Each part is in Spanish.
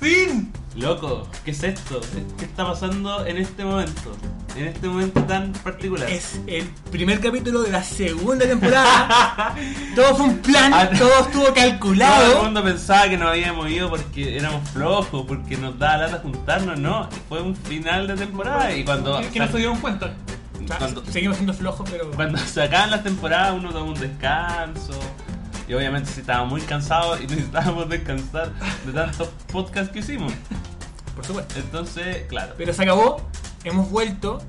fin! Loco, ¿qué es esto? ¿Qué está pasando en este momento? En este momento tan particular. Es el primer capítulo de la segunda temporada. todo fue un plan, Ah, todo estuvo Todo el calculado. mundo pensaba que nos habíamos ido porque éramos flojos, porque nos daba lata juntarnos, no. Fue un final de temporada y cuando, Que no se dieron cuenta. Cuando, Seguimos siendo flojos, pero. cuando se acaban las temporadas uno toma un descanso. Y obviamente si estábamos muy cansados y necesitábamos descansar de tantos podcasts que hicimos. Por supuesto. Entonces, claro. Pero se acabó, hemos vuelto.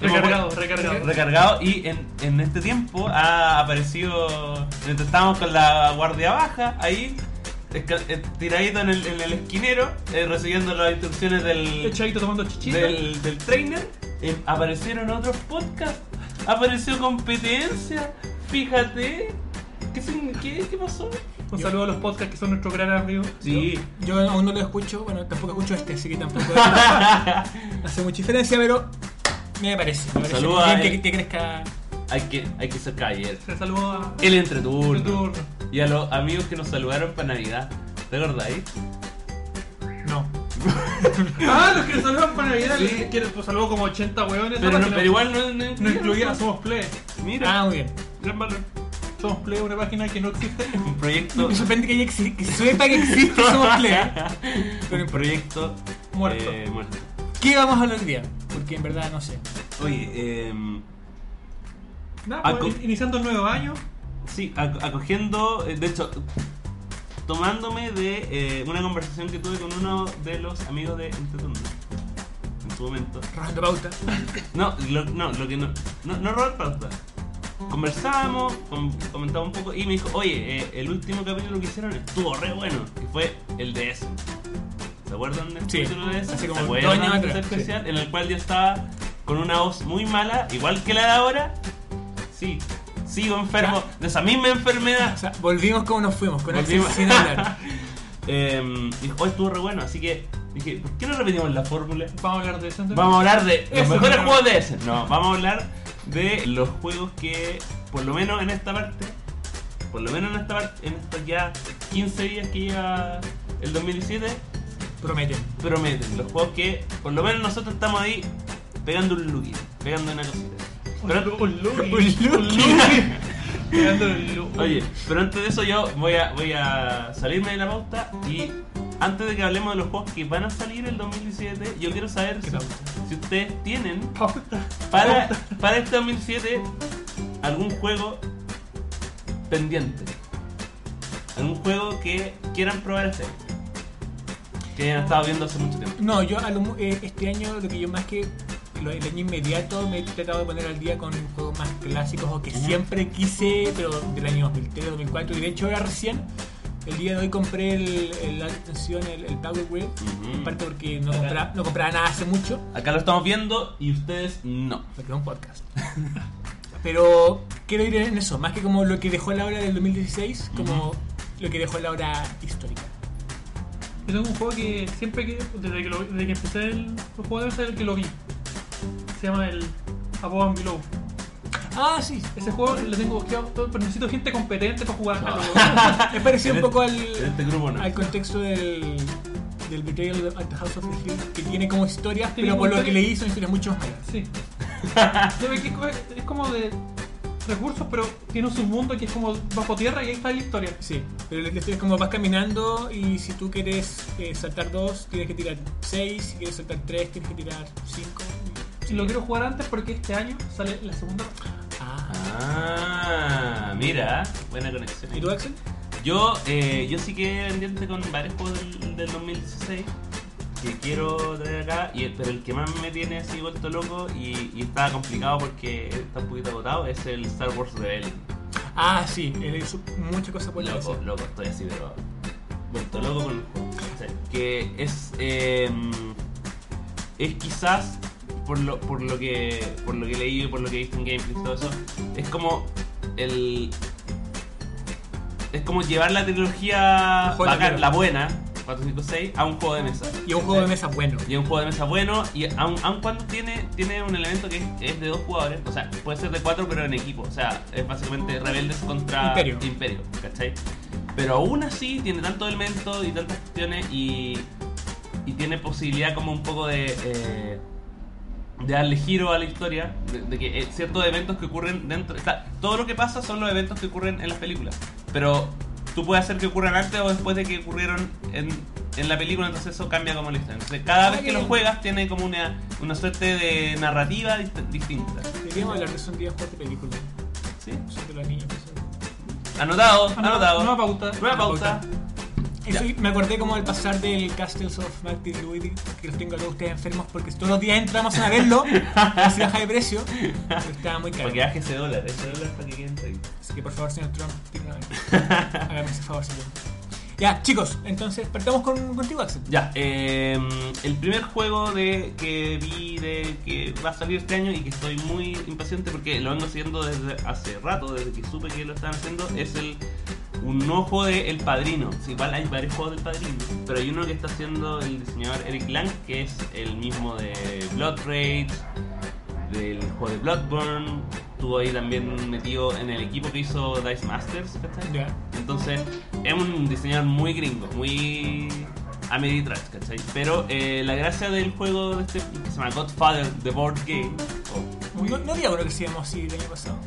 Recargado, recargado. recargado y en, en este tiempo ha aparecido mientras estábamos con la guardia baja ahí eh, tiradito en el, en el esquinero eh, recibiendo las instrucciones del, Echadito tomando chichita. del, del trainer eh, aparecieron otros podcasts apareció competencia fíjate ¿qué, qué, qué pasó? Un saludo a los podcasts que son nuestro gran amigo. sí Yo aún no lo escucho, bueno, tampoco escucho este, así que tampoco hace mucha diferencia, pero me parece. Me parece Saluda bien a que, que crezca. hay que, hay que ser caballero Se saludó a. el entreturno El turno. y a los amigos que nos saludaron para Navidad ¿te acordáis? No. Ah, los que nos saludan para Navidad. Sí. Que que nos saludó como 80 hueones. pero, no- página. pero igual no, no, No incluía, somos Play. mira Ah, muy bien. Gran valor. Somos Play, una página que no existe. un proyecto Me sorprende que, exi- que sepa que existe Somos Play. Pero un proyecto Muerto. eh, muerto. ¿Qué vamos a hablar hoy día? Porque en verdad no sé. Oye, eh, Nada, pues, iniciando el nuevo año. sí, ac- acogiendo, eh, de hecho, tomándome de eh, una conversación que tuve con uno de los amigos de Entreturno en su momento. Rajando pauta. No, lo, no, lo que no, no, no Robert Pauta. Conversábamos, com- comentaba un poco y me dijo, oye, eh, el último capítulo que hicieron estuvo re bueno, que fue el de ese. ¿Se acuerdan del Sí, capítulo de ese? hace como ¿Se dos años sí. especial en el cual yo estaba con una voz muy mala, igual que la de ahora? Sí, sigo enfermo de esa misma enfermedad. O sea, volvimos como nos fuimos, con Volvimos. Axel sin hablar. Eh, dijo, hoy estuvo re bueno, así que dije, ¿por qué no repetimos la fórmula? Vamos a hablar de eso. entonces. Vamos a hablar de los Eso, mejores juegos de ese. No, vamos a hablar de los juegos que, por lo menos en esta parte, por lo menos en esta parte, en estos ya 15 días que lleva el 2017, Prometen. prometen. Los juegos que, por lo menos nosotros estamos ahí pegando un lookie, pegando una cosita. Pero, un look. Un lookie. Oye, pero antes de eso yo voy a, voy a salirme de la pauta y antes de que hablemos de los juegos que van a salir el 2017, yo quiero saber si, ustedes tienen para, para este 2007 algún juego pendiente. Algún juego que quieran probar este. Que hayan estado viendo hace mucho tiempo. No, yo eh, este año lo que yo más que el año inmediato me he tratado de poner al día con juegos más clásicos o que siempre quise, pero del año 2003, 2004 y de hecho ahora recién el día de hoy compré el, el- la extensión, el, el Power Grid, en parte porque no compraba, no compraba nada hace mucho, Acá lo estamos viendo y ustedes no. porque es un podcast. Pero quiero ir en eso, más que como lo que dejó la hora del 2016, como lo que dejó la hora histórica. Yo tengo un juego que siempre que. Desde que, lo- desde que empecé el, el juego, es el que lo vi. Se llama el Above and Below. Ah, sí. Ese juego lo tengo buscado, todo, pero necesito gente competente para jugar. Es parecido un poco al, este grupo no. al contexto del, del Betrayal at the House of the Hill, que tiene como historias, pero por lo que leí son historias mucho más malas. Sí. Es- como de recursos, pero tiene un submundo que es como bajo tierra y ahí está la historia. Sí, pero la historia es como vas caminando y si tú quieres eh, saltar dos, tienes que tirar seis, si quieres saltar tres, tienes que tirar cinco. Y lo quiero jugar antes porque este año sale la segunda. Ah. Mira, buena conexión. ¿Y tú, Axel? Yo, eh, yo sí que pendiente con varios juegos del, del 2016 que quiero traer acá, y, pero el que más me tiene así vuelto loco y, y está complicado porque está un poquito agotado es el Star Wars Rebellion. Ah, sí, él hizo muchas cosas por la Loco, loco, estoy así, pero. Vuelto loco con el juego. Que es. eh, es quizás. Por lo, por lo que. Por lo que he leído, por lo que he visto en gameplay y todo eso. Es como. El. Es como llevar la trilogía de bacán, la buena, 4, 5, 6, a un juego de mesa. Y un juego de mesa bueno. Y es un juego de mesa bueno, y aun, aun cuando tiene, tiene un elemento que es, es de dos jugadores, o sea, puede ser de cuatro pero en equipo, o sea, es básicamente rebeldes contra Imperio. ¿cachai? Pero aún así tiene tantos elementos y tantas cuestiones y, y tiene posibilidad como un poco de, eh, de darle giro a la historia, de, de que eh, ciertos eventos que ocurren dentro, o sea, todo lo que pasa son los eventos que ocurren en las películas, pero tú puedes hacer que ocurran antes o después de que ocurrieron en, en la película, entonces eso cambia como la historia. Entonces cada Ah, vez que lo juegas tiene como una, una suerte de narrativa dist- distinta. Deberíamos hablar de eso un día de película. ¿Sí? Son de los niños que son- Anotado, no, anotado. Nueva pauta. Nueva pauta. Eso, me acordé como al pasar del Castles of Martin Louis que los tengo a todos ustedes enfermos porque todos los días entramos a verlo así baja de precio pero estaba muy caro. Para que baje ese dólar, ese dólar para que queden ahí. así que por favor señor Trump hágame ese favor señor. Ya chicos entonces partamos con, contigo Axel. Ya, eh, el primer juego de que vi de que va a salir este año y que estoy muy impaciente porque lo vengo siguiendo desde hace rato, desde que supe que lo estaban haciendo, es el un juego de El Padrino. Sí, igual hay varios juegos del Padrino, pero hay uno que está haciendo el diseñador Eric Lang, que es el mismo de Blood Rage, del juego de Bloodborne, estuvo ahí también metido en el equipo que hizo Dice Masters, ¿cachai? ya Entonces, es un diseñador muy gringo, muy Ameritrash, ¿cachai? Pero eh, la gracia del juego de este, que se llama Godfather The Board Game, o- Muy- no, no había uno que se llamó así el año pasado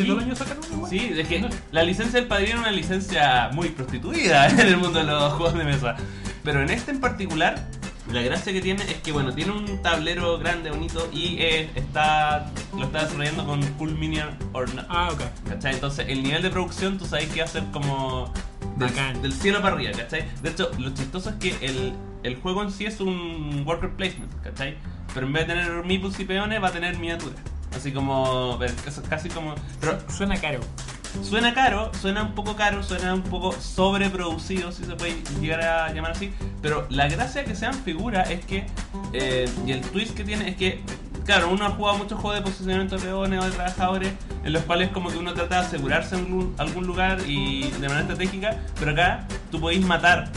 ¿Se todo el año sacaron? Sí, es que la licencia del padrino es una licencia muy prostituida en el mundo de los juegos de mesa. Pero en este en particular, la gracia que tiene es que, bueno, tiene un tablero grande, bonito, y eh, está lo está desarrollando con Full Minion or Not. ah ok ¿Cachai? Entonces, el nivel de producción tú sabes que va a ser como del, del cielo para arriba, ¿cachai? De hecho, lo chistoso es que el, el juego en sí es un worker placement, ¿cachai? Pero en vez de tener meeples y peones, va a tener miniaturas. Así como, casi como... Pero suena caro suena caro, suena un poco caro, suena un poco sobreproducido, si se puede llegar a llamar así. Pero la gracia que sean figuras es que, eh, y el twist que tiene es que, claro, uno ha jugado muchos juegos de posicionamiento de peones o de trabajadores, en los cuales como que uno trata de asegurarse en algún, algún lugar y de manera estratégica, pero acá tú podéis matar.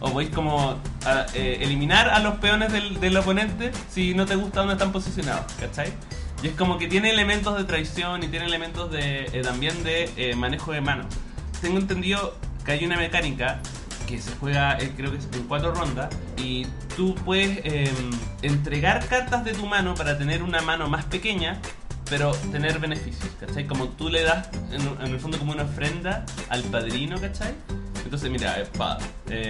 O podéis como a- eh, eliminar a los peones del, del oponente si no te gusta dónde están posicionados, ¿cachai? Y es como que tiene elementos de traición y tiene elementos de eh, también de eh, manejo de manos. Tengo entendido que hay una mecánica que se juega, eh, creo que es en cuatro rondas, y tú puedes eh, entregar cartas de tu mano para tener una mano más pequeña, pero tener beneficios, ¿cachai? Como tú le das, en, en el fondo, como una ofrenda al padrino, ¿cachai? Entonces, mira, espada,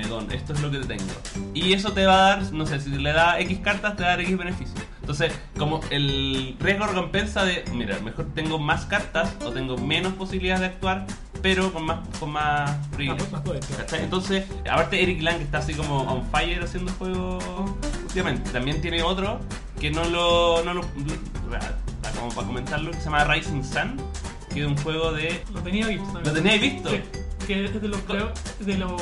don, esto es lo que te tengo. Y eso te va a dar, no sé, si le da X cartas, te va a dar X beneficios. Entonces, como el riesgo recompensa de, mira, mejor tengo más cartas o tengo menos posibilidades de actuar, pero con más, con más claro. ¿Cachai? Entonces, aparte Eric Lang está así como on fire haciendo juegos últimamente. También tiene otro que no lo, no lo, ah, como para comentarlo, que se llama Rising Sun, que es un juego de... Lo tenía visto también. ¿Lo teníais visto? Sí, que es de los de los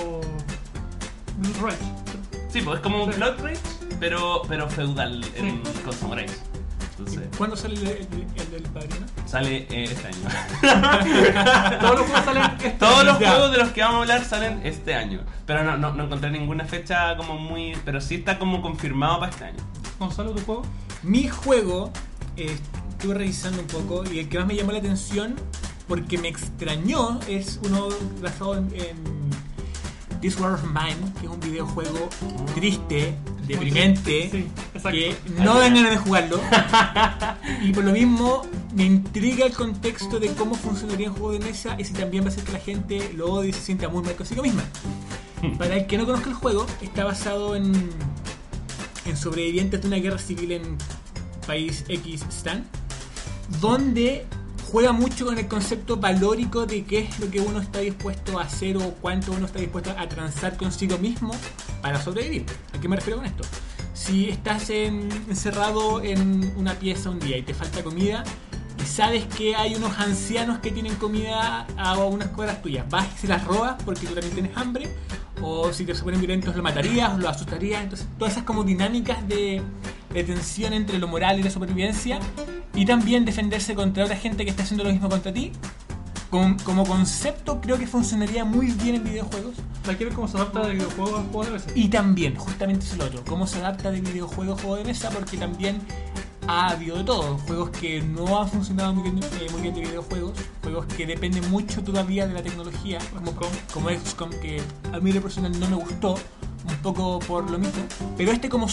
Blue Rage. Sí, pues es como un. Blood Rage, pero, pero feudal en, con samuráis. Entonces, ¿cuándo sale el, el- el del padrino? sale eh, este año. Todos los juegos salen este Todos los Ya. juegos de los que vamos a hablar salen este año. Pero no, no, no encontré ninguna fecha como muy... Pero sí está como confirmado para este año. Gonzalo, tu juego. Mi juego, eh, estuve revisando un poco y el que más me llamó la atención, porque me extrañó, es uno basado en, en This War of Mine, que es un videojuego triste, deprimente, Sí, que no dan ganas de jugarlo. y por lo mismo me intriga el contexto de cómo funcionaría un juego de mesa y si también va a hacer que la gente lo odie y se sienta muy mal consigo misma. Para el que no conozca el juego, está basado en, en sobrevivientes de una guerra civil en país X Stan, donde juega mucho con el concepto valórico de qué es lo que uno está dispuesto a hacer o cuánto uno está dispuesto a transar consigo mismo para sobrevivir. ¿A qué me refiero con esto? Si estás en- encerrado en una pieza un día y te falta comida y sabes que hay unos ancianos que tienen comida a unas cuadras tuyas, vas y se las robas porque tú también tienes hambre, o si te se ponen violentos lo matarías, lo asustarías. Entonces, todas esas como dinámicas de, de tensión entre lo moral y la supervivencia, y también defenderse contra otra gente que está haciendo lo mismo contra ti. Como, como concepto creo que funcionaría muy bien en videojuegos. Hay que ver cómo se adapta de videojuego a juego de mesa. Y también, justamente es el otro, cómo se adapta de videojuego a juego de mesa, porque también ha habido de todo. Juegos que no han funcionado muy bien, eh, muy bien de videojuegos, juegos que dependen mucho todavía de la tecnología, como, XCOM. como XCOM, que a mí de personal no me gustó, un poco por lo mismo. Pero este como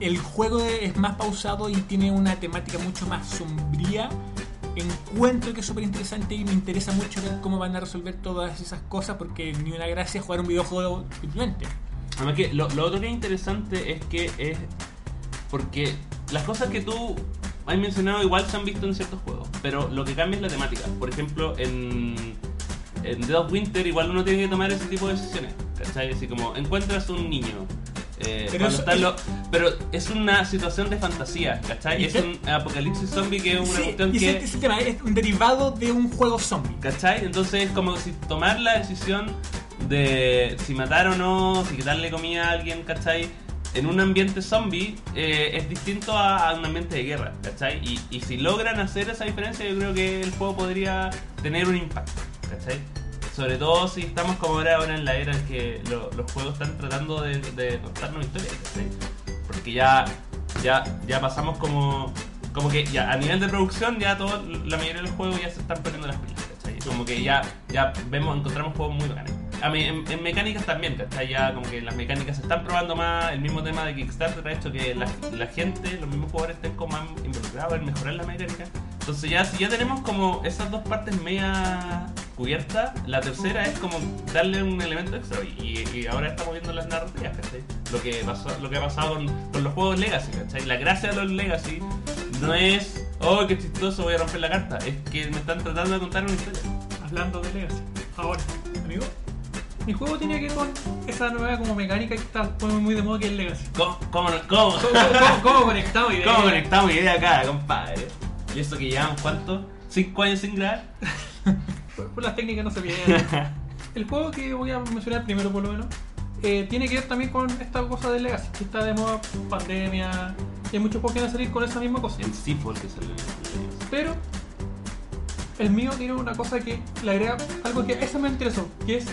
el juego es más pausado y tiene una temática mucho más sombría, encuentro que es súper interesante y me interesa mucho ver cómo van a resolver todas esas cosas, porque ni una gracia jugar un videojuego simplemente. Además que lo, lo otro que es interesante es que es porque las cosas que tú has mencionado igual se han visto en ciertos juegos, pero lo que cambia es la temática. Por ejemplo, en, en Dead of Winter igual uno tiene que tomar ese tipo de decisiones. ¿Cachai? Así como encuentras un niño. Eh, Pero cuando es una situación de fantasía, ¿cachai? ¿Y Es un apocalipsis zombie que es una Sí, cuestión y que... ese es el tema, es un derivado de un juego zombie. ¿Cachai? Entonces es como si tomar la decisión de si matar o no, si quitarle comida a alguien, ¿cachai? En un ambiente zombie eh, es distinto a, a un ambiente de guerra, ¿cachai? Y, y si logran hacer esa diferencia, yo creo que el juego podría tener un impacto, ¿cachai? Sobre todo si estamos como ahora, ahora en la era en que lo- los juegos están tratando de, de contarnos historias. Porque ya, ya, ya pasamos como, como que ya a nivel de producción ya todo, la mayoría de los juegos ya se están poniendo las pilas, ¿cachai? Como que ya, ya vemos, encontramos juegos muy bacanes. A mí, en, mecánicas también, ¿cachai? Ya como que las mecánicas se están probando más, el mismo tema de Kickstarter ha hecho que la, gente, los mismos jugadores estén como más involucrados en mejorar la mecánica. Entonces ya, ya tenemos como esas dos partes media cubiertas, la tercera es como darle un elemento extra y, y ahora estamos viendo las narrativas, ¿cachai? Lo que, pasó, lo que ha pasado con, con los juegos Legacy, ¿cachai? La gracia de los Legacy no es, oh, qué chistoso, voy a romper la carta, es que me están tratando de contar una historia. Hablando de Legacy. Ahora, Amigo, mi juego tiene que ver con esa nueva como mecánica que está muy, de moda que es Legacy. ¿Cómo, cómo, cómo, ¿Cómo, cómo- cómo conectamos ideas? cómo conectamos idea acá, compadre? ¿Y eso que llevamos cuánto? ¿Cinco años sin grabar? Por, por las técnicas no se pierden. El juego que voy a mencionar primero por lo menos eh, tiene que ver también con esta cosa de Legacy, que está de moda pandemia. Y hay muchos juegos que van a salir con esa misma cosa. El Seafall que el Pero el mío tiene una cosa que le agrega algo que eso me interesó, que es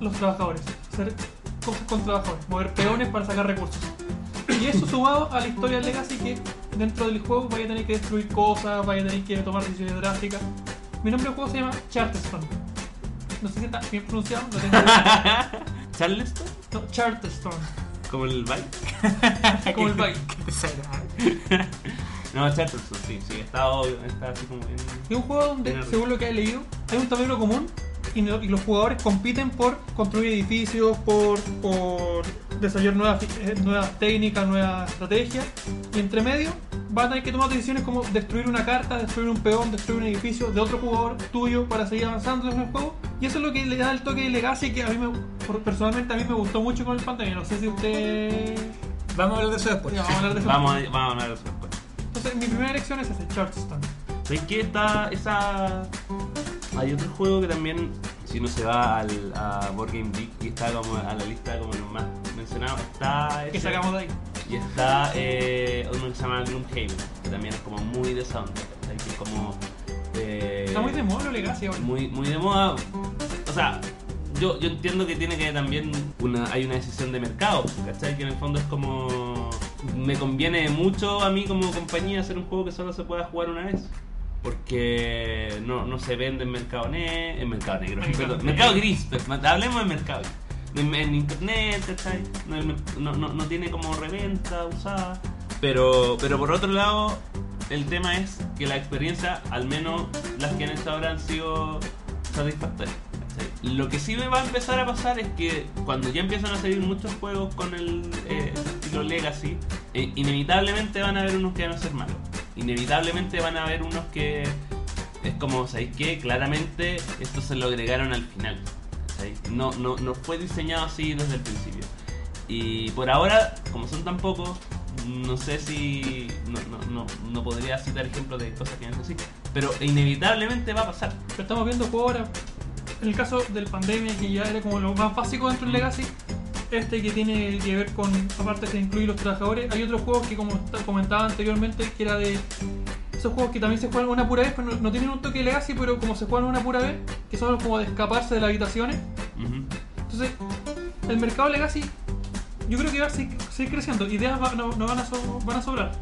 los trabajadores. Hacer cosas con trabajadores, mover peones para sacar recursos. Y eso sumado a la historia de Legacy que dentro del juego vaya a tener que destruir cosas, vaya a tener que tomar decisiones drásticas. Mi nombre del juego se llama Charterstone. No sé si está bien pronunciado, lo tengo. ¿Charleston? No, Charterstone. ¿Como el bike? Como el bike. No, Charleston, sí, sí, está, obvio, está así como. Es un juego donde, según lo que he leído, hay un tablero común y, no- y los jugadores compiten por construir edificios, por, por desarrollar nuevas, eh, nuevas técnicas, nuevas estrategias. Y entre medio van a tener que tomar decisiones como destruir una carta, destruir un peón, destruir un edificio de otro jugador tuyo para seguir avanzando en el juego. Y eso es lo que le da el toque de Legacy que a mí me, personalmente a mí me gustó mucho con el pandemia. No sé si usted... Vamos a hablar de eso después. Ya, vamos a hablar de eso. Vamos a, vamos a hablar de eso después. Entonces mi primera elección es ese, Charleston. ¿Sabes qué? Está esa... Hay otro juego que también, si uno se va al, a Board Game Geek y está como a la lista como los más mencionados, está Que ese, sacamos de ahí. Y está eh, uno que se llama Gloomhaven, que también es como muy de sound, ¿cachai? que es como... eh, Está muy de moda lo Legacy ahora. muy, muy de moda. O sea, yo, yo entiendo que tiene que también una, hay una decisión de mercado, ¿cachai? Que en el fondo es como. Me conviene mucho a mí como compañía hacer un juego que solo se pueda jugar una vez. Porque no, no se vende en mercado, ne en mercado negro, Mercado mercado gris, pero hablemos de mercado gris. En, internet, ¿cachai? No, tiene como reventa usada. Pero, pero por otro lado, el tema es que la experiencia, al menos las que han hecho ahora, han sido satisfactorias. Lo que sí me va a empezar a pasar es que cuando ya empiezan a salir muchos juegos con el eh, estilo Legacy, eh, inevitablemente van a haber unos que van a ser malos. Inevitablemente van a haber unos que es como, ¿sabéis qué? Claramente esto se lo agregaron al final. No, no, no fue diseñado así desde el principio. Y por ahora, como son tan pocos, no sé si. No, no, no, no podría citar ejemplos de cosas que no pero inevitablemente va a pasar. Pero estamos viendo juegos ahora. En el caso del pandemia, que ya era como lo más básico dentro del Legacy, este que tiene que ver con, aparte de incluir los trabajadores, hay otros juegos que, como ta- comentaba anteriormente, que era de esos juegos que también se juegan una pura vez, pero no, tienen un toque Legacy, pero como se juegan una pura vez, que son como de escaparse de las habitaciones. Entonces, el mercado Legacy, yo creo que va a seguir, seguir creciendo. Ideas va- no, no van, a so- van a sobrar.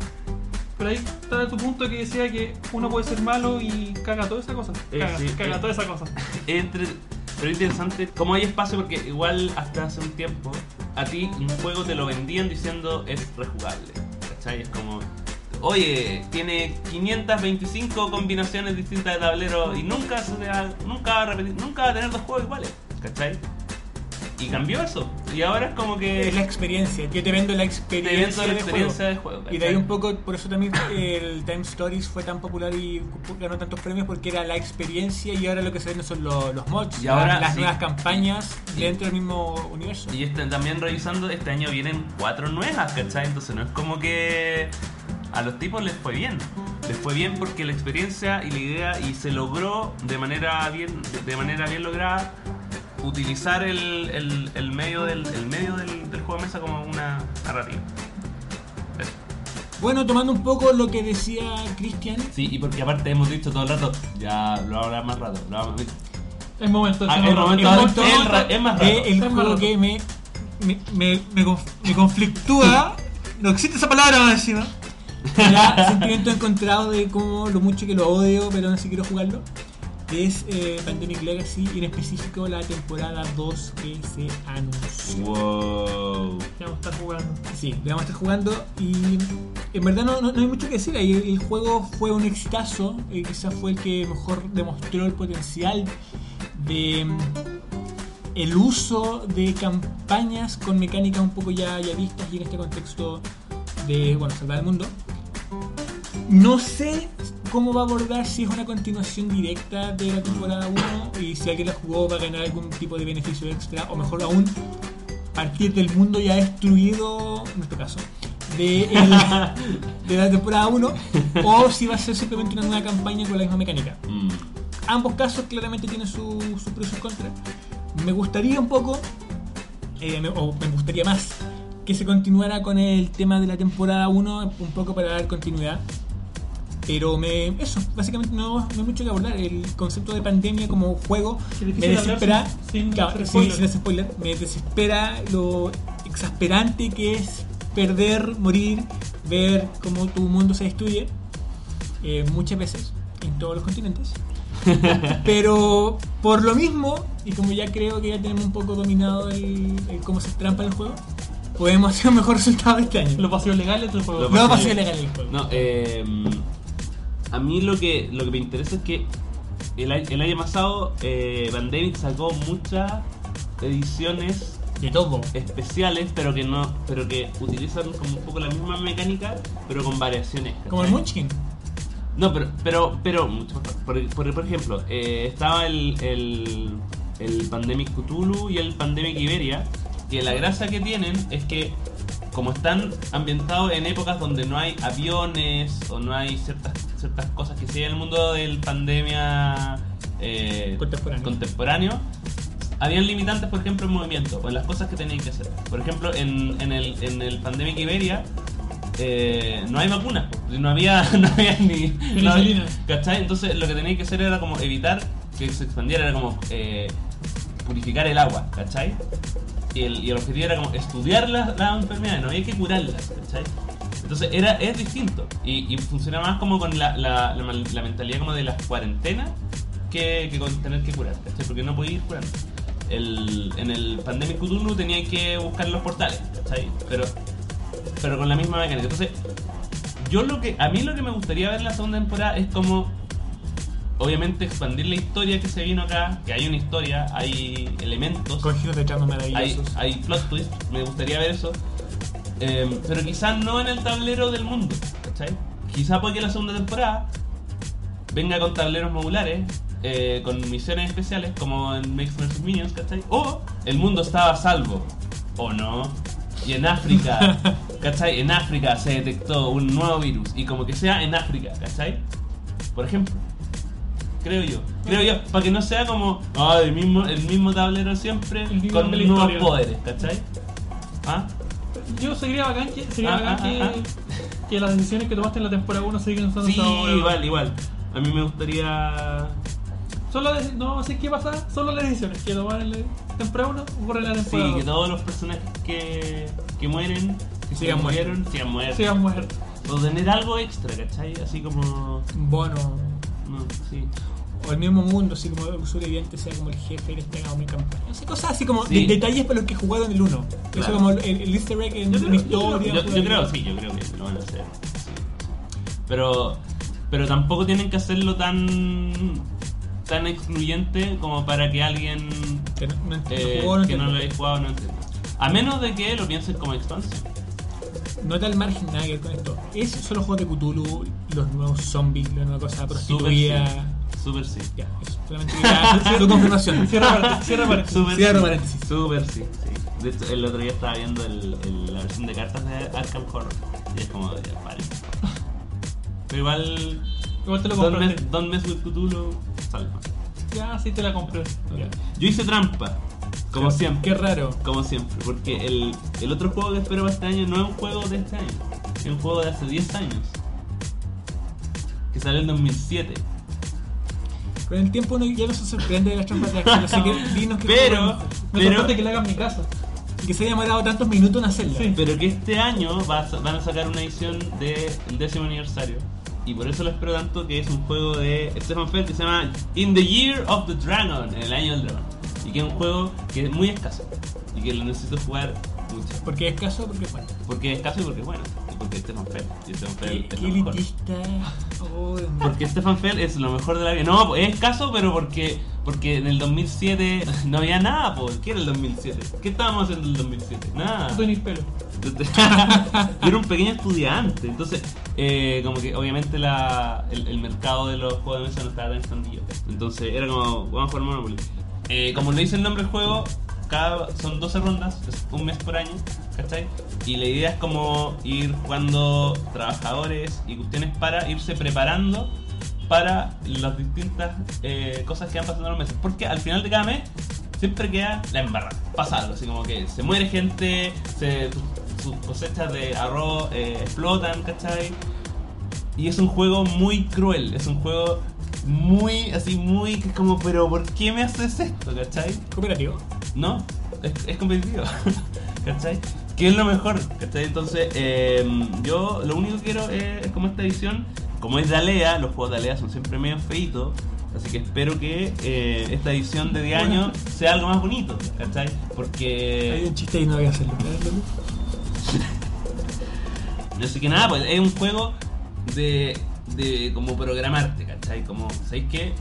Pero ahí está tu punto que decía que uno puede ser malo y caga toda esa cosa. Eh, Caga, sí, caga eh. toda esa cosa. Entre, pero interesante como hay espacio porque igual hasta hace un tiempo a ti un juego te lo vendían diciendo es rejugable. ¿Cachai? Es como, oye, tiene 525 combinaciones distintas de tablero y nunca, se va, nunca, va a repetir, nunca va a tener dos juegos iguales. ¿Cachai? Y cambió eso. Y ahora es como que... Es la experiencia. Yo te vendo la te experiencia, vendo la experiencia juego. del juego. Y de ahí un poco, por eso también el Time Stories fue tan popular y ganó tantos premios porque era la experiencia y ahora lo que se venden son los, los mods, Y ahora las sí. nuevas campañas Sí. dentro del mismo universo. Y este, también revisando, este año vienen cuatro nuevas, ¿cachai? Entonces no es como que a los tipos les fue bien. Les fue bien porque la experiencia y la idea y se logró de manera bien, de manera bien lograda utilizar el, el- el medio, del, el medio del, del juego de mesa como una narrativa. Eso. Bueno, tomando un poco lo que decía Cristian, Sí, y porque aparte hemos dicho todo el rato, ya lo vamos a hablar más rato. Lo vamos- Es momento Ah, el un- momento es momento- es el es más es rato. el Es más juego que me, me, me, me conf- me conflictúa, no existe esa palabra encima, me da sentimiento encontrado de cómo lo mucho que lo odio, pero aún así quiero jugarlo. Es eh, Pandemic Legacy y en específico la temporada 2 que se anunció. Wow. Vamos a estar jugando. Sí, le vamos a estar jugando y en verdad no, no- no hay mucho que decir. el juego fue un exitazo, eh, quizás fue el que mejor demostró el potencial de mm, el uso de campañas con mecánicas un poco ya, ya vistas y en este contexto de bueno salvar el mundo. No sé cómo va a abordar si es una continuación directa de la temporada 1 y si alguien la jugó va a ganar algún tipo de beneficio extra o mejor aún partir del mundo ya destruido, en nuestro caso, de, el- de la temporada 1 o si va a ser simplemente una nueva campaña con la misma mecánica. Mm. Ambos casos claramente tienen su, su pros y sus contras. Me gustaría un poco, eh, me- o me gustaría más, que se continuara con el tema de la temporada 1 un poco para dar continuidad. Pero me, eso, básicamente no, no hay mucho que abordar. El concepto de pandemia como juego me desespera. sin- sin claro, hacer sí, spoiler. sin hacer spoiler, me desespera lo exasperante que es perder, morir, ver cómo tu mundo se destruye eh, muchas veces en todos los continentes. Pero por lo mismo, y como ya creo que ya tenemos un poco dominado el, el cómo se trampa en el juego, podemos hacer un mejor resultado este año. Los vacíos legales del juego. Los no va a vacíos ser legal el juego. No, eh, a mí lo que, lo que me interesa es que el, año- el año pasado eh, Pandemic sacó muchas ediciones De todo. especiales, pero que no, pero que utilizan como un poco la misma mecánica, pero con variaciones. ¿cachai? Como el Munchkin. No, pero, pero, pero mucho. Por, por- por ejemplo, eh, estaba el, el, el Pandemic Cthulhu y el Pandemic Iberia, que la gracia que tienen es que como están ambientados en épocas donde no hay aviones o no hay ciertas, ciertas cosas que se en el mundo del pandemia eh, Contemporáneo. contemporáneo, habían limitantes, por ejemplo, en movimiento o en las cosas que tenían que hacer. Por ejemplo, en, en el, en el Pandemic Iberia eh, no hay vacunas, no había, no había ni. no- Penicilina. ¿Cachai? Entonces lo que tenían que hacer era como evitar que se expandiera, era como eh, purificar el agua, ¿cachai? Y el, y el objetivo era como estudiar las, las enfermedades, no había que curarlas, ¿cachai? Entonces era, es distinto y, funciona más como con la, la, la mentalidad como de las cuarentenas que, que con tener que curar, ¿cachai? Porque no podía ir curando. El, en el Pandemic Cthulhu tenía que buscar los portales, ¿cachai? Pero, pero con la misma mecánica. Entonces, yo lo que, a mí lo que me gustaría ver en la segunda temporada es como, obviamente, expandir la historia que se vino acá, que hay una historia, hay elementos, Con giros de trama hay, maravillosos. hay plot twist, me gustaría ver eso. Eh, pero quizás no en el tablero del mundo, ¿cachai? Quizás puede que la segunda temporada venga con tableros modulares, eh, con misiones especiales como en Max vs. Minions, ¿cachai? O el mundo estaba a salvo, o no. Y en África, ¿cachai? En África se detectó un nuevo virus, y como que sea en África, ¿cachai? Por ejemplo. Creo yo. Creo yo. Para que no sea como ah, el, mismo, el mismo tablero siempre El mismo con de nuevos historia. poderes, ¿cachai? ¿Ah? Yo sería bacán que, sería Ah, bacán ah, que, ah, que las decisiones que tomaste en la temporada 1 se siguen usando Sí, ahora. igual, igual. A mí me gustaría. Solo deci- no sé qué pasa, solo las decisiones que tomaron en la temporada 1 ocurren en la Sí, temporada que 2. todos los personajes que, que mueren, que se Sigan murieron, sigan muertos. Sean muertos. O tener algo extra, ¿cachai? Así como. Bono. Sí. O el mismo mundo, así como un sobreviviente sea como el jefe y les tenga mi campaña. Sea, cosas así como Sí. de- detalles para los que jugaron el 1. Eso Claro. como el, el easter egg en Yo una creo, yo historia. creo- yo- yo jugar- creo, sí, yo creo que lo van a hacer. Pero, pero tampoco tienen que hacerlo tan tan excluyente como para que alguien Que no, eh, jugó, no que no entiende. lo haya jugado no entienda. A menos de que lo piensen como expansión. No da el margen nada que ver con esto. Es solo juegos de Cthulhu, los nuevos zombies, la nueva cosa prostituida. Super sí. Ya, eso. Solamente tu confirmación. Cierra paréntesis. Cierra paréntesis. Sí. paréntesis. Super sí, sí. De hecho, el otro día estaba viendo el, el- la versión de cartas de Arkham Horror. Y es como, ya, vale. Pero igual, Igual te lo Don't compraste. mess, don't mess with Cthulhu, salva. Ya, sí te la compré. Ya. Yo hice trampa, como siempre. Qué raro. Como siempre, porque el, el otro juego que espero para este año no es un juego de este año, es un juego de hace 10 años. Que salió en 2007. Con el tiempo uno ya no se sorprende de las trampas de acción. Así que dinos que Pero, Me pero, que le hagan mi casa. que se haya demorado tantos minutos en hacerla. Sí. pero que este año va a sa- van a sacar una edición del décimo aniversario. Y por eso lo espero tanto, que es un juego de Stefan Feld que se llama In the Year of the Dragon, en el año del dragón. Y que es un juego que es muy escaso. Y que lo necesito jugar mucho. Porque es caso, porque bueno. Porque es escaso y porque es bueno. Y porque es Stefan Feld. Y Stefan Qué, Feld es qué lo mejor. Oh. Porque Stefan Feld es lo mejor de la vida. No, es escaso, pero porque porque en el 2007 no había nada, po. ¿Qué era el 2007? ¿Qué estábamos haciendo en el 2007? Nada. No tenés pelo. Yo era un pequeño estudiante, entonces, eh, como que obviamente la, el, el mercado de los juegos de mesa no estaba tan expandido. Entonces, era como, vamos a jugar Monopoly. Eh, como le dice el nombre del juego, cada, son 12 rondas, es un mes por año, ¿cachai? Y la idea es como ir jugando trabajadores y cuestiones para irse preparando para las distintas eh, cosas que van pasando en los meses. Porque al final de cada mes siempre queda la embarrada. Pasa algo, así como que se muere gente, se, sus cosechas de arroz eh, explotan, ¿cachai? Y es un juego muy cruel, es un juego muy, así, muy, que es como, pero ¿por qué me haces esto, ¿cachai? Cooperativo. No, es, es competitivo. ¿Cachai? Que es lo mejor, ¿cachai? Entonces, eh, yo lo único que quiero es, es como esta edición, como es de Alea, los juegos de Alea son siempre medio feitos, así que espero que eh, esta edición de 10 años sea algo más bonito, ¿cachai? Hay Porque... un chiste y no voy a hacerlo. Así que nada, pues es un juego de, de como programarte, ¿cachai? Como, ¿sabéis qué?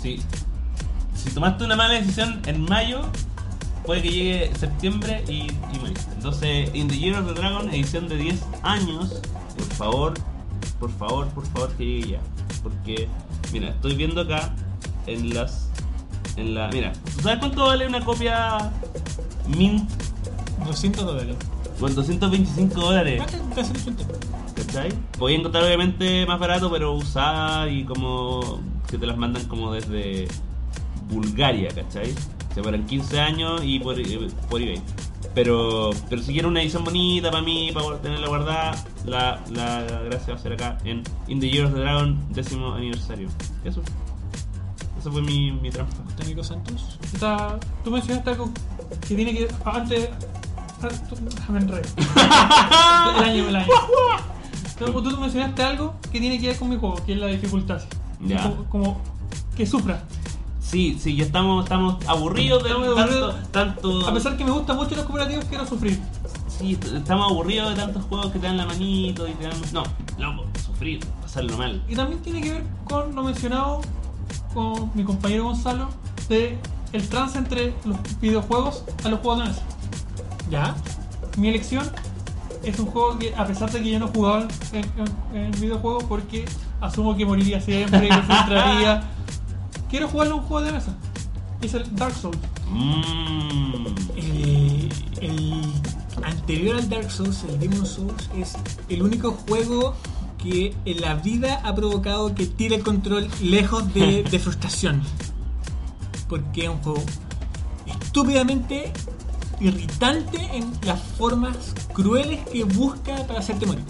Si, si tomaste una mala decisión en mayo, puede que llegue septiembre y, y moriste. Entonces, In the Year of the Dragon, edición de 10 años, por favor, por favor, por favor que llegue ya. Porque, mira, estoy viendo acá en las. En la, mira, ¿tú sabes cuánto vale una copia Mint? 200 dólares. Bueno, 225 dólares. ¿cachai? Encontrar obviamente más barato, pero usada y como que te las mandan como desde Bulgaria, ¿cachai? Se paran 15 años y por, eh, por eBay. Pero, pero si quiero una edición bonita para mí, para tenerla guardada, la, la, la, gracia va a ser acá en In the Year of the Dragon, décimo aniversario. Eso. Esa fue mi, mi trampa. Técnico Santos. Está, tú mencionaste algo que tiene que. Antes. Ah, déjame el año, el año. Tú, tú mencionaste algo que tiene que ver con mi juego, que es la dificultad. Ya. Como, como que sufra. Sí, sí, ya estamos, estamos aburridos de Estamos tanto, aburridos. tanto... A pesar que me gustan mucho los cooperativos, quiero sufrir. Sí, est- estamos aburridos de tantos juegos que te dan la manito y te dan... No, loco, sufrir, pasarlo mal. Y también tiene que ver con lo mencionado con mi compañero Gonzalo de el trance entre los videojuegos a los juegos de mesa. ¿Ya? Mi elección es un juego que, a pesar de que yo no jugaba en, en, en videojuegos, porque asumo que moriría siempre, que me frustraría, quiero jugarlo en un juego de mesa. Es el Dark Souls. Mmm. El, el anterior al Dark Souls, el Demon Souls, es el único juego que en la vida ha provocado que tire el control lejos de, de frustración. Porque es un juego estúpidamente irritante en las formas crueles que busca para hacerte morir.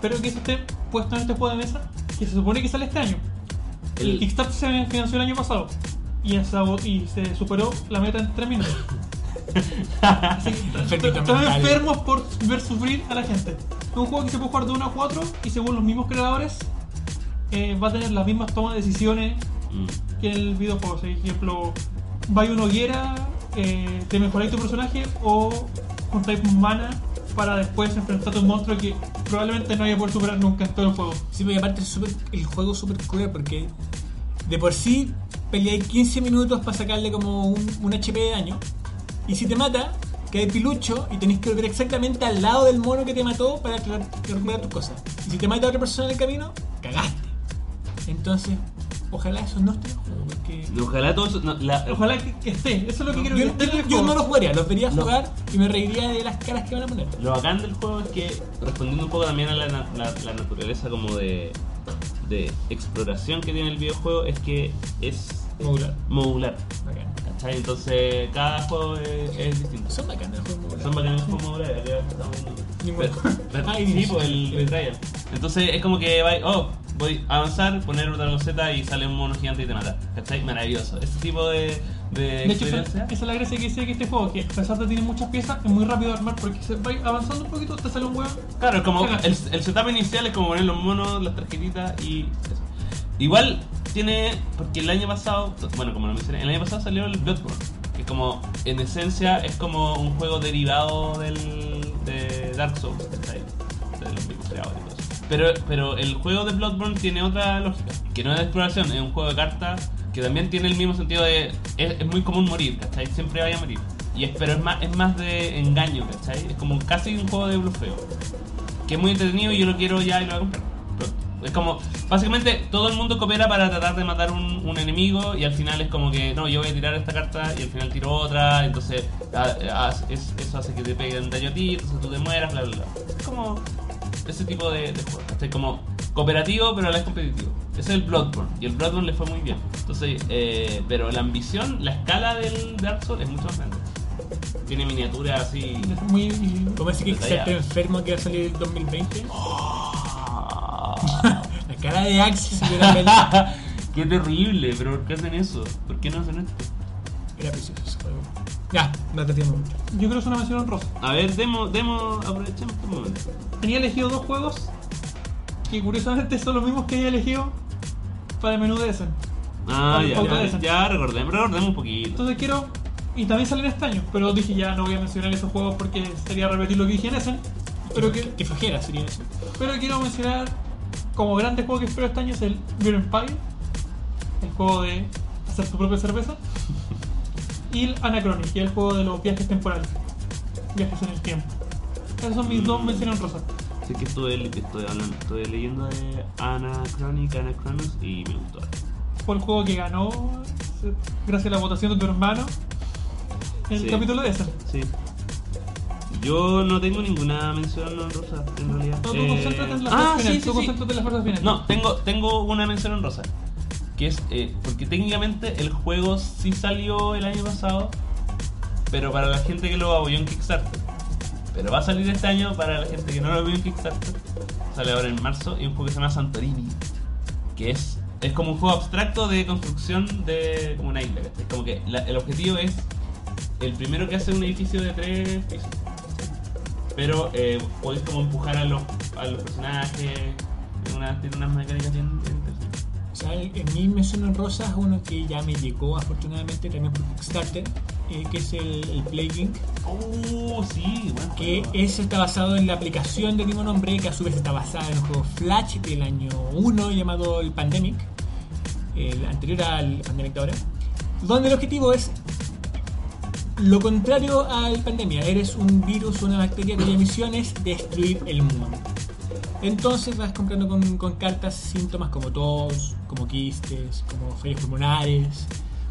Pero que esté puesto en este juego de mesa, que se supone que sale este año. El, El- Kickstarter se financió el año pasado y, esa- y se superó la meta en 3 minutos. Estamos enfermos por ver sufrir a la gente. Es un juego que se puede jugar de 1 a 4 y según los mismos creadores eh, va a tener las mismas tomas de decisiones Mm. que en el videojuego. Por ejemplo, vais a una hoguera, eh, te mejoráis tu personaje o juntáis mana para después enfrentarte a un monstruo que probablemente no vaya a poder superar nunca en todo el juego. Sí, pero aparte es súper- el juego es súper cruel porque de por sí peleáis 15 minutos para sacarle como un, HP de daño. Y si te mata, cae pilucho y tenéis que volver exactamente al lado del mono que te mató para recuperar tus cosas. Y si te mata otra persona en el camino, cagaste. Entonces, ojalá eso no esté en el juego porque... Ojalá todo eso. no, la- Ojalá que, que esté, eso es lo que quiero Yo, que esté en yo- el yo juego. no los jugaría, los vería No. jugar y me reiría de las caras que van a poner. Lo bacán del juego es que, respondiendo un poco también a la, la- la naturaleza como de, de exploración que tiene el videojuego, es que es Modular. modular. ¿Cachai? Entonces, cada juego es, es distinto. Son bacanas los juegos modulares. Son bacanes los juegos modulares, estamos. Pero- pero- sí, pues el, el. Entonces es como que vai- oh, voy a avanzar, poner otra loseta y sale un mono gigante y te mata. ¿Cachai? Maravilloso. Ese tipo de, de De hecho, esa, es la gracia que dice que este juego, que a pesar de tiene muchas piezas, es muy rápido de armar porque se va avanzando un poquito, te sale un huevo. Claro, es como el, el setup inicial es como poner los monos, las tarjetitas y eso. Igual tiene, porque el año pasado, bueno, como lo mencioné, el año pasado salió el Bloodborne, que como en esencia es como un juego derivado del, de Dark Souls. De los mismos creadores. Pero, pero el juego de Bloodborne tiene otra lógica, que no es de exploración, es un juego de cartas que también tiene el mismo sentido de... Es, es muy común morir, ¿cachai? Siempre vaya a morir. Y es, pero es más, es más de engaño, ¿cachai? Es como casi un juego de blufeo que es muy entretenido y yo lo quiero ya y lo voy a comprar. Es como, básicamente todo el mundo coopera para tratar de matar un, un enemigo y al final es como que, no, yo voy a tirar esta carta y al final tiro otra, entonces ah, ah, es- eso hace que te peguen daño a ti, entonces tú te mueras, bla, bla, bla. Es como ese tipo de, de juego, ¿cachai? Como cooperativo pero a la vez competitivo. Ese es el Bloodborne y el Bloodborne le fue muy bien. Entonces, eh, pero la ambición, la escala del Dark Souls es mucho más grande. Tiene miniaturas así... Es muy. ¿Cómo ese Kickstarter Detallado. enfermo que va a salir en 2020? Ah. La cara de se peleado. Qué terrible, pero ¿por qué hacen eso? ¿Por qué no hacen esto? Era precioso ese juego. Ya, te tiempo mucho. Yo creo que es una mención honrosa. A ver, demo, demo, aprovechemos este momento. Tenía elegido dos juegos que curiosamente son los mismos que había elegido para el menú de Essen. Ah, ya, ya, recordemos, recordemos un poquito. Entonces quiero. Y también salen este año, pero dije ya no voy a mencionar esos juegos porque sería repetir lo que dije en Essen. Pero, que, Qué flojera sería eso. pero quiero mencionar como grande juego que espero este año es el Beer Empire, el juego de hacer tu propia cerveza, y el Anachronic, que es el juego de los viajes temporales, viajes en el tiempo. Esas son mis dos menciones rosas. Sé que estuve, estoy, hablando, estoy leyendo de Anachronic, Anachronos y me gustó. Fue el juego que ganó eh, gracias a la votación de tu hermano en el Sí. capítulo de Essen. Sí. Yo no tengo ninguna mención honrosa, en realidad. No, tú Eh, concéntrate en la ah, fuerza sí, final. sí, tú concéntrate en la fuerza final. No, tengo, tengo una mención honrosa. Que es, eh, porque técnicamente el juego sí salió el año pasado, pero para la gente que lo apoyó en Kickstarter. Pero va a salir este año para la gente que no lo apoyó en Kickstarter. Sale ahora en marzo y un juego que se llama Santorini. Que es, es como un juego abstracto de construcción de como una isla. ¿cachai? Como que el objetivo es el primero que hace un edificio de tres pisos. Pero eh, podéis como empujar a los, a los personajes. Tiene tiene unas mecánicas bien, bien en mi mención en rosa es uno que ya me llegó afortunadamente también por Kickstarter, eh, que es el, el Plague Inc. Oh, sí, bueno. que ese está basado en la aplicación del mismo nombre, que a su vez está basada en el juego Flash del año 1 llamado el Pandemic, el anterior al Pandemic de ahora, donde el objetivo es lo contrario al pandemia, eres un virus o una bacteria cuya misión es destruir el mundo. Entonces vas comprando con, con cartas síntomas como tos, como quistes, como fallos pulmonares,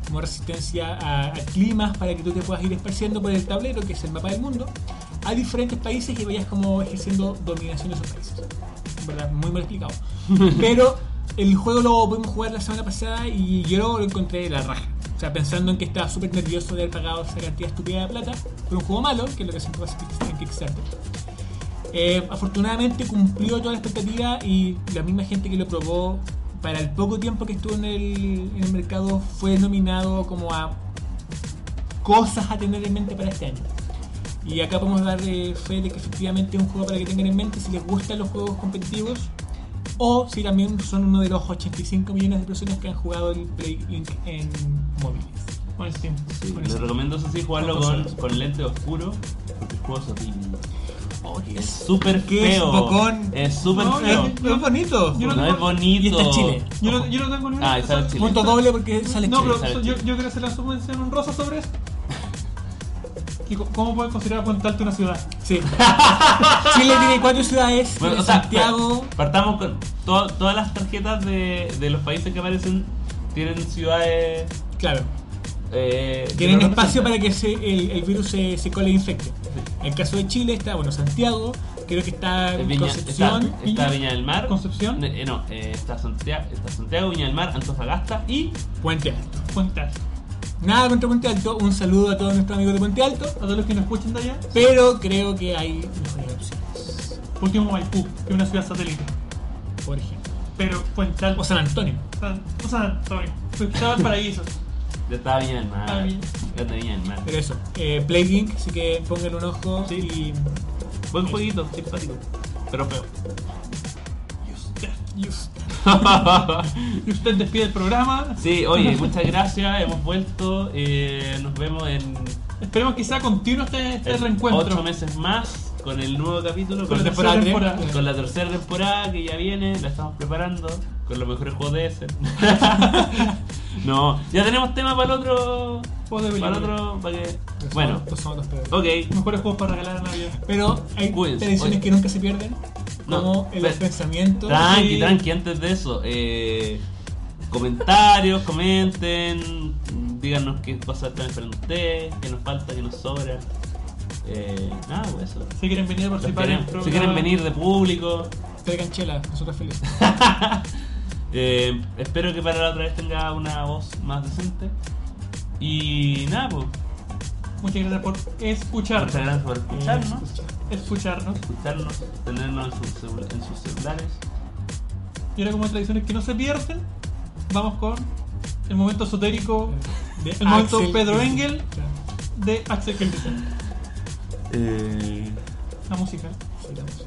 como resistencia a, a climas para que tú te puedas ir esparciendo por el tablero, que es el mapa del mundo, a diferentes países y vayas como ejerciendo dominación de esos países. verdad muy mal explicado. Pero el juego lo pudimos jugar la semana pasada y yo lo encontré de la raja. O sea, pensando en que estaba súper nervioso de haber pagado esa cantidad estúpida de plata por un juego malo, que es lo que siempre pasa en Kickstarter. Eh, afortunadamente cumplió toda la expectativa y la misma gente que lo probó para el poco tiempo que estuvo en el, en el mercado fue nominado como a cosas a tener en mente para este año. Y acá podemos dar fe de que efectivamente es un juego para que tengan en mente si les gustan los juegos competitivos o si también son uno de los 85 millones de personas que han jugado el Play Inc. en móviles. Con Steam. Con Les recomiendo eso sí jugarlo Con con, con lente oscuro porque el juego horrible. Oye, Es súper ¿Qué es, feo. bocón? Es súper No, feo. es- No es bonito. Yo No no es tengo- bonito. Y está en Chile. Yo no, yo no tengo. Ah, sale en Chile. Punto doble porque sale No, Chile. pero sale so- Chile. yo, yo quiero hacer la subvención honrosa sobre esto. ¿Y co- ¿Cómo puedes considerar Puente Alto una ciudad? Sí. Chile tiene cuatro ciudades. Bueno, tiene o sea, Santiago. pa- partamos con to- todas las tarjetas de, de los países que aparecen tienen ciudades Claro. eh, Tienen no espacio para que se- el, el virus se, se cole e infecte. En el caso de Chile está, bueno, Santiago, creo que está Eh, Viña, Concepción. está, está Viña del Mar, Concepción. Eh, no, eh, está, Santiago, está Santiago, Viña del Mar, Antofagasta y Puente Alto. Puente Alto. Nada contra Puente Alto, un saludo a todos nuestros amigos de Puente Alto, A todos los que nos escuchan de allá. pero creo que hay mejores opciones. Por último, Maipú, que es una ciudad satélite. Por ejemplo. Pero Puente Alto. O San Antonio. San- o San Antonio. Estaba el paraíso. Ya está Viña del Mar. Ah, bien. Mar. Pero eso, eh, Inc., así que pongan un ojo y. Buen jueguito, simpático, pero feo. Y usted, y usted despide el programa. Sí, oye, muchas gracias, hemos vuelto, eh, nos vemos en Esperemos que sea continuo este, este en reencuentro. ocho meses más con el nuevo capítulo, Con con, la temporada tercera tres. temporada. con la tercera temporada que ya viene, la estamos preparando, con los mejores juegos de ese. no, ya tenemos tema para el otro... Juego de Para el película. otro, para que... Los Bueno, los somos los peores. ok. Mejores juegos para regalar a Navidad. Pero hay Cuídense, tradiciones oye. que nunca se pierden, No, como el pensamiento. Tranqui, y- tranqui, antes de eso. Eh, comentarios, comenten, díganos qué cosas están esperando ustedes, qué nos falta, qué nos sobra. Eh, nada, pues eso. Si quieren venir a participar queremos. si quieren venir de público, Traigan chela, nosotros felices. eh, espero que para la otra vez tenga una voz más decente. Y nada, pues. Muchas gracias por escucharnos. Muchas gracias por escucharnos, Escucharnos. escucharnos, tenernos en sus, celu- en sus celulares. Y ahora como tradiciones que no se pierden, vamos con el momento esotérico, De el momento Axel Pedro. Engel de Axel Christensen. Eh, La música. Sí, la música.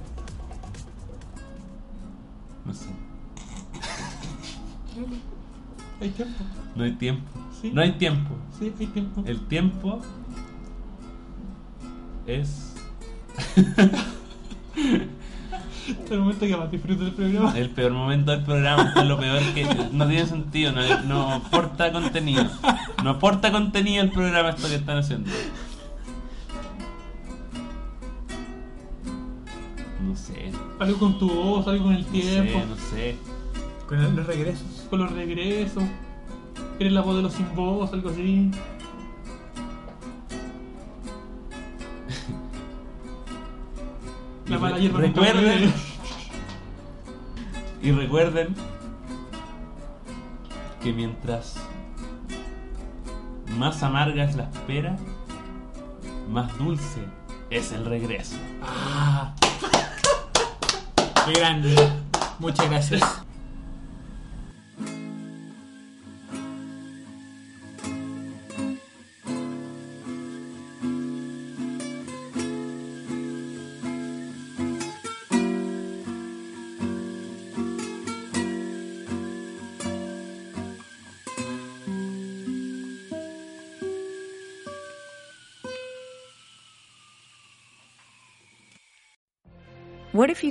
Hay tiempo. No hay tiempo. Sí. No hay tiempo. Sí, hay tiempo. El tiempo es El momento que más disfruto del programa. el peor momento del programa. es lo peor que no tiene sentido, no, no aporta contenido. No aporta contenido el programa esto que están haciendo. No sé, Algo con tu voz, algo con el no tiempo, sé, no sé. Con el- los regresos. Con los regresos. Eres la voz de los sin voz, algo así. La mala hierba recuerden, y recuerden que mientras más amarga es la espera, más dulce es el regreso. Ah. Qué grande. Muchas gracias.